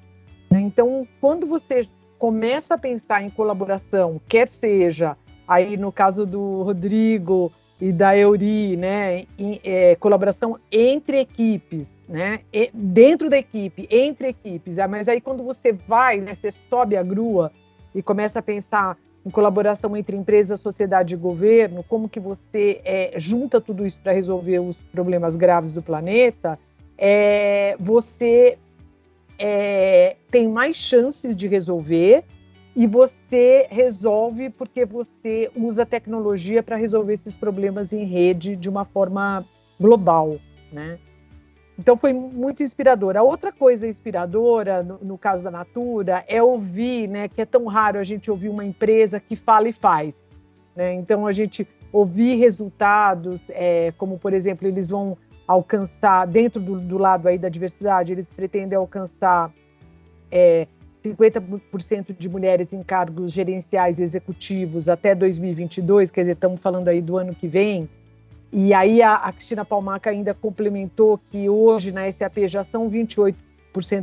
Né? Então, quando você começa a pensar em colaboração, quer seja aí no caso do Rodrigo, e da Euri, né, em, é, colaboração entre equipes, né, e, dentro da equipe, entre equipes. Ah, mas aí quando você vai, né, você sobe a grua e começa a pensar em colaboração entre empresa, sociedade e governo, como que você é, junta tudo isso para resolver os problemas graves do planeta, é, você é, tem mais chances de resolver e você resolve porque você usa tecnologia para resolver esses problemas em rede de uma forma global, né? Então foi muito inspirador. A outra coisa inspiradora, no, no, caso da Natura, é ouvir, né, que é tão raro a gente ouvir uma empresa que fala e faz. Né? Então a gente ouvir resultados, é, como por exemplo, eles vão alcançar, dentro do, do, lado aí da diversidade, eles pretendem alcançar é, 50% de mulheres em cargos gerenciais executivos até 2022, quer dizer, estamos falando aí do ano que vem. E aí a, a Cristina Palmaca ainda complementou que hoje na SAP já são 28%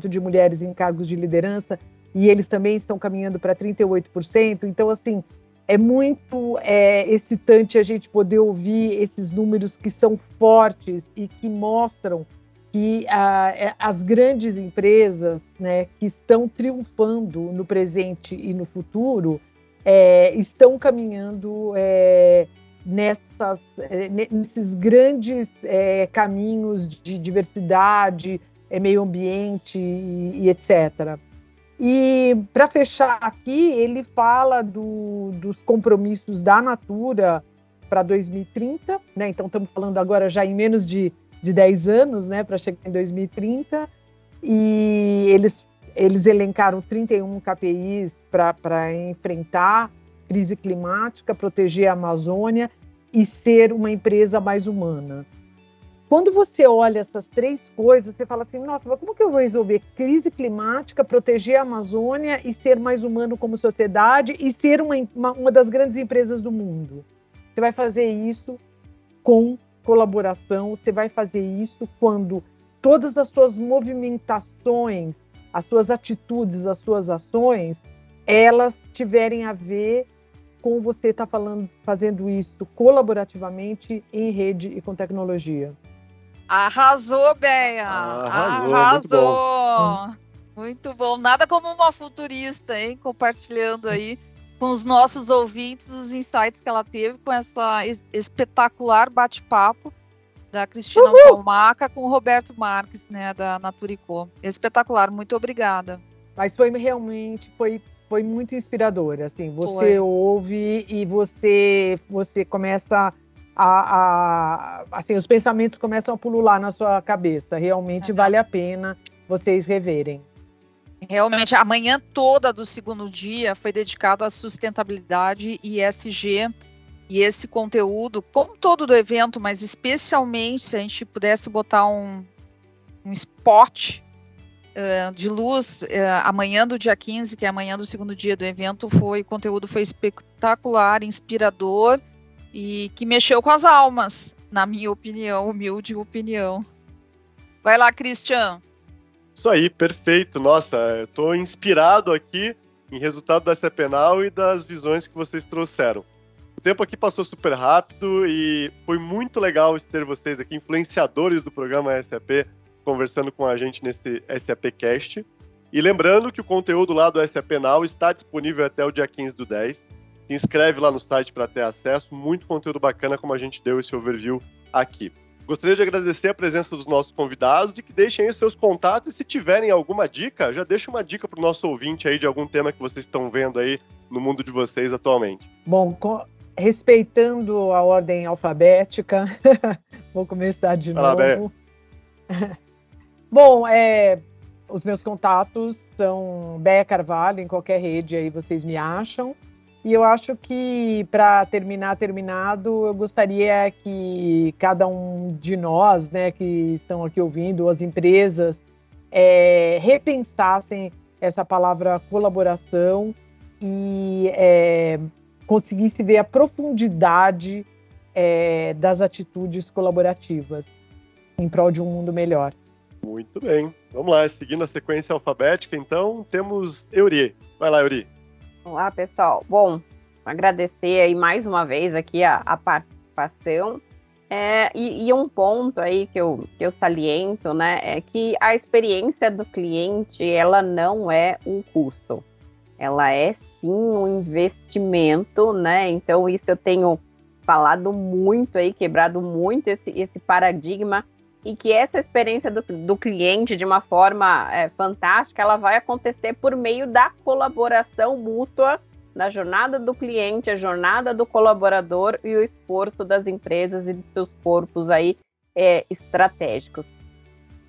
de mulheres em cargos de liderança e eles também estão caminhando para 38%. Então, assim, é muito é, excitante a gente poder ouvir esses números que são fortes e que mostram que é, as grandes empresas né, que estão triunfando no presente e no futuro é, estão caminhando é, nessas, é, nesses grandes é, caminhos de diversidade, meio ambiente e, e etc. E para fechar aqui, ele fala do, dos compromissos da Natura para 2030, né? Então estamos falando agora já em menos de de 10 anos, né, para chegar em 2030, e eles, eles elencaram 31 KPIs para enfrentar crise climática, proteger a Amazônia e ser uma empresa mais humana. Quando você olha essas três coisas, você fala assim: nossa, mas como que eu vou resolver crise climática, proteger a Amazônia e ser mais humano como sociedade e ser uma, uma, uma das grandes empresas do mundo? Você vai fazer isso com colaboração, você vai fazer isso quando todas as suas movimentações, as suas atitudes, as suas ações, elas tiverem a ver com você estar tá fazendo isso colaborativamente em rede e com tecnologia. Arrasou, Beia! Arrasou! Arrasou. Muito, bom. muito bom. Nada como uma futurista, hein? Compartilhando aí com os nossos ouvintes os insights que ela teve com essa espetacular bate-papo da Cristina Uhul! Palmaca com o Roberto Marques, né, da Naturicô. Espetacular, muito obrigada. Mas foi realmente foi foi muito inspirador, assim, você foi. ouve e você você começa a, a, assim, os pensamentos começam a pulular na sua cabeça. Realmente é. vale a pena vocês reverem. Realmente, a manhã toda do segundo dia foi dedicado à sustentabilidade e ESG. E esse conteúdo, como todo do evento, mas especialmente se a gente pudesse botar um, um spot uh, de luz uh, amanhã do dia 15, que é amanhã do segundo dia do evento, foi o conteúdo foi espetacular, inspirador e que mexeu com as almas, na minha opinião, humilde opinião. Vai lá, Christian. Isso aí, perfeito. Nossa, estou inspirado aqui em resultado da SAPenal e das visões que vocês trouxeram. O tempo aqui passou super rápido e foi muito legal ter vocês aqui, influenciadores do programa SAP, conversando com a gente nesse SAP Cast. E lembrando que o conteúdo lá do SAP Now está disponível até o dia 15 do 10. Se inscreve lá no site para ter acesso, muito conteúdo bacana como a gente deu esse overview aqui. Gostaria de agradecer a presença dos nossos convidados e que deixem aí os seus contatos. E se tiverem alguma dica, já deixa uma dica para o nosso ouvinte aí de algum tema que vocês estão vendo aí no mundo de vocês atualmente. Bom, respeitando a ordem alfabética, vou começar de Fala, novo. Bom, é, os meus contatos são Béia Carvalho, em qualquer rede aí vocês me acham. E eu acho que, para terminar terminado, eu gostaria que cada um de nós, né, que estão aqui ouvindo, as empresas, é, repensassem essa palavra colaboração e é, conseguisse ver a profundidade é, das atitudes colaborativas em prol de um mundo melhor. Muito bem. Vamos lá, seguindo a sequência alfabética, então, temos Euri. Vai lá, Euri. Olá, pessoal. Bom, agradecer aí mais uma vez aqui a, a preocupação. É, e, e, um ponto aí que eu, que eu saliento, né, é que a experiência do cliente, ela não é um custo, ela é sim um investimento, né, então isso eu tenho falado muito aí, quebrado muito esse, esse paradigma, e que essa experiência do, do cliente, de uma forma é, fantástica, ela vai acontecer por meio da colaboração mútua na jornada do cliente, a jornada do colaborador e o esforço das empresas e dos seus corpos aí é, estratégicos.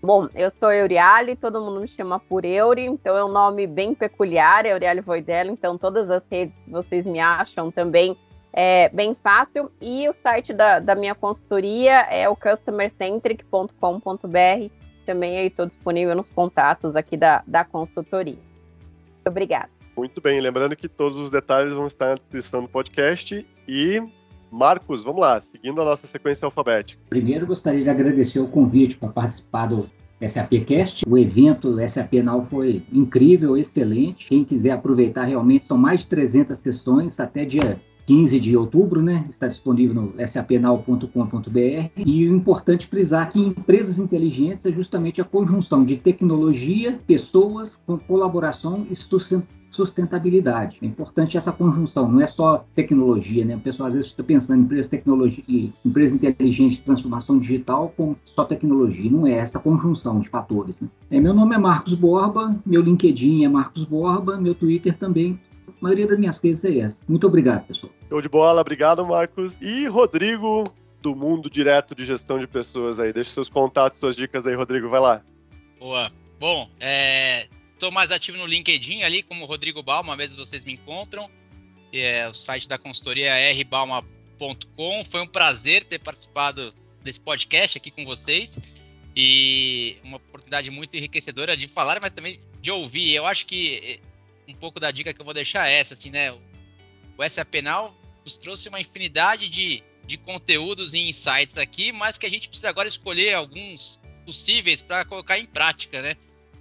Bom, eu sou Euriale, todo mundo me chama por Euri, então é um nome bem peculiar, Euriale Voidello, então todas as redes vocês me acham também é bem fácil. E o site da, da minha consultoria é o customercentric.com.br, também aí estou disponível nos contatos aqui da, da consultoria. Obrigada. Muito bem, lembrando que todos os detalhes vão estar na descrição do podcast. E, Marcos, vamos lá, seguindo a nossa sequência alfabética. Primeiro, gostaria de agradecer o convite para participar do SAPcast. O evento SAP Now foi incrível, excelente. Quem quiser aproveitar, realmente são mais de 300 sessões até dia 15 de outubro, né? Está disponível no sapnal.com.br. E o importante frisar que empresas inteligentes é justamente a conjunção de tecnologia, pessoas com colaboração e sustentabilidade. É importante essa conjunção, não é só tecnologia, né? O pessoal às vezes fica pensando em empresa tecnologia, empresa inteligente, transformação digital com só tecnologia. Não é essa conjunção de fatores. Né? É, meu nome é Marcos Borba, meu LinkedIn é Marcos Borba, meu Twitter também a maioria das minhas cases é essa. Muito obrigado, pessoal. Show de bola, obrigado, Marcos. E Rodrigo, do mundo direto de gestão de pessoas aí. Deixa seus contatos, suas dicas aí, Rodrigo, vai lá. Boa. Bom, é, tô mais ativo no LinkedIn ali, como Rodrigo Balma, às vezes vocês me encontram. É, o site da consultoria é rbalma.com. Foi um prazer ter participado desse podcast aqui com vocês. E uma oportunidade muito enriquecedora de falar, mas também de ouvir. Eu acho que um pouco da dica que eu vou deixar é essa, assim, né? O SA Penal nos trouxe uma infinidade de, de conteúdos e insights aqui, mas que a gente precisa agora escolher alguns possíveis para colocar em prática, né?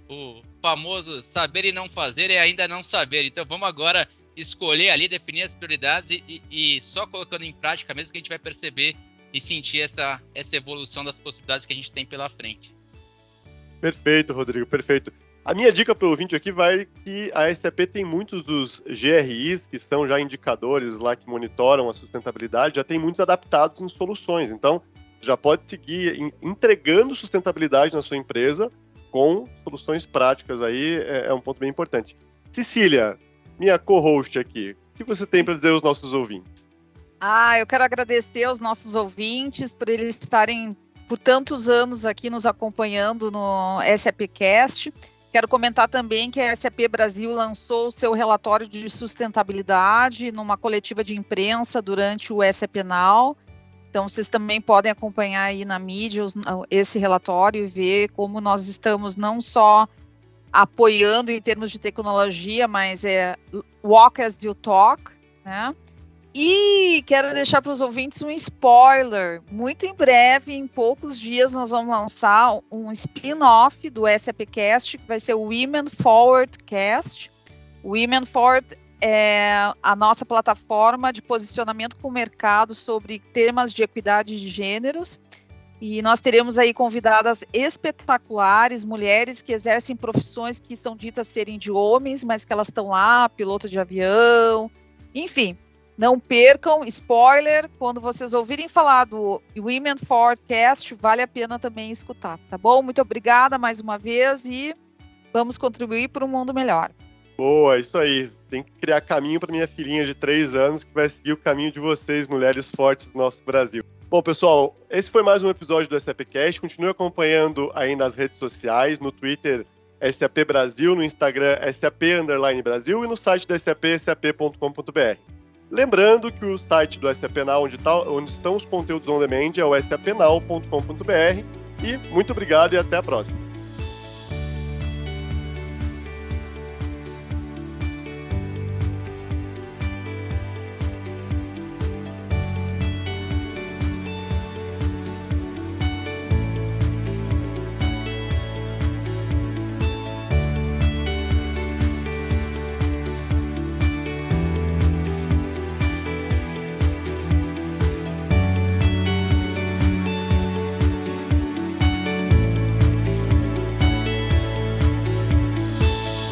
O famoso saber e não fazer é ainda não saber. Então vamos agora escolher ali, definir as prioridades e, e, e só colocando em prática mesmo que a gente vai perceber e sentir essa, essa evolução das possibilidades que a gente tem pela frente. Perfeito, Rodrigo, perfeito. A minha dica para o ouvinte aqui vai que a SAP tem muitos dos GRIs, que são já indicadores lá que monitoram a sustentabilidade, já tem muitos adaptados em soluções. Então, já pode seguir entregando sustentabilidade na sua empresa com soluções práticas aí, é, é um ponto bem importante. Cecília, minha co-host aqui, o que você tem para dizer aos nossos ouvintes? Ah, eu quero agradecer aos nossos ouvintes por eles estarem por tantos anos aqui nos acompanhando no SAPcast. Quero comentar também que a SAP Brasil lançou o seu relatório de sustentabilidade numa coletiva de imprensa durante o SAP Now. Então, vocês também podem acompanhar aí na mídia esse relatório e ver como nós estamos não só apoiando em termos de tecnologia, mas é walk as you talk, né? E quero deixar para os ouvintes um spoiler. Muito em breve, em poucos dias, nós vamos lançar um spin-off do SAPcast, que vai ser o Women Forward Cast. Women Forward é a nossa plataforma de posicionamento com o mercado sobre temas de equidade de gêneros. E nós teremos aí convidadas espetaculares, mulheres que exercem profissões que são ditas serem de homens, mas que elas estão lá, piloto de avião, enfim não percam, spoiler, quando vocês ouvirem falar do Women Forecast, vale a pena também escutar, tá bom? Muito obrigada mais uma vez e vamos contribuir para um mundo melhor. Boa, isso aí. Tem que criar caminho para minha filhinha de três anos que vai seguir o caminho de vocês, mulheres fortes do nosso Brasil. Bom, pessoal, esse foi mais um episódio do SAPcast. Continue acompanhando aí nas redes sociais, no Twitter SAP Brasil, no Instagram SAP Brasil e no site da SAP, sap.com.br. Lembrando que o site do SAP Now, onde, tá, onde estão os conteúdos on demand, é o sapenal.com.br. E muito obrigado e até a próxima.